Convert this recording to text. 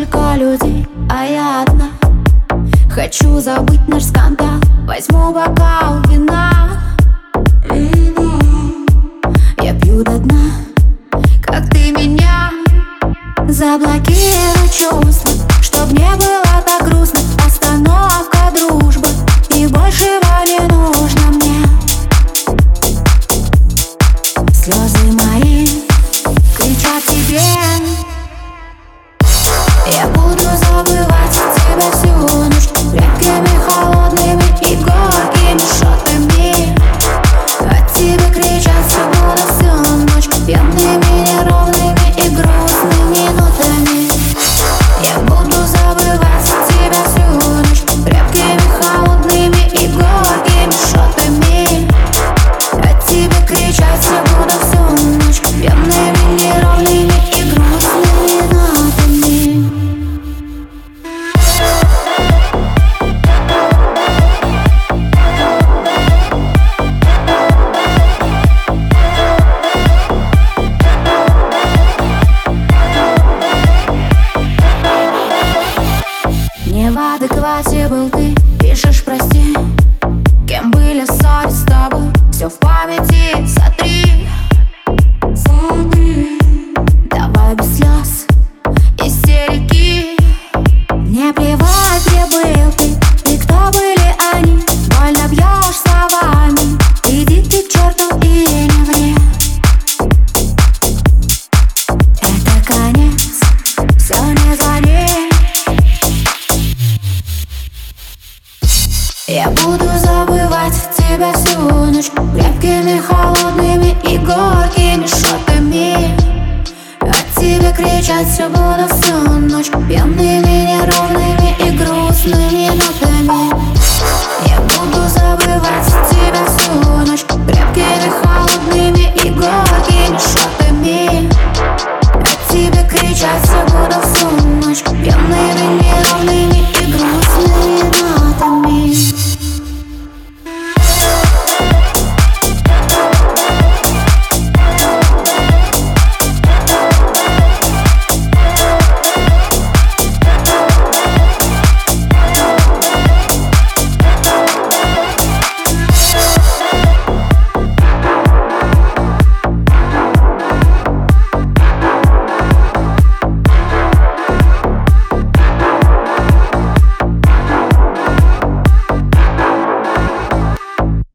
столько людей, а я одна. Хочу забыть наш скандал Возьму бокал вина. М-м-м. Я пью до дна Как ты меня Заблокируй чувства. Чтоб не было так грустно Остановка дружбы. И большего не нужно мне. Слезы мои. Я буду забывать тебя всю ночь. Крепкими, холодными и горькими шотами От тебя кричат все буду всю ночь. Пьяными, неровными и грустными нотами Я буду забывать тебя всю ночь. Крепкими, холодными и горькими шотами От тебя кричать я в адеквате был ты, пишешь прости. Кем были ссоры с тобой, все в памяти Я буду забывать тебя всю ночь Крепкими, холодными и горькими шотами От тебя кричать все буду всю ночь Пьяными, неровными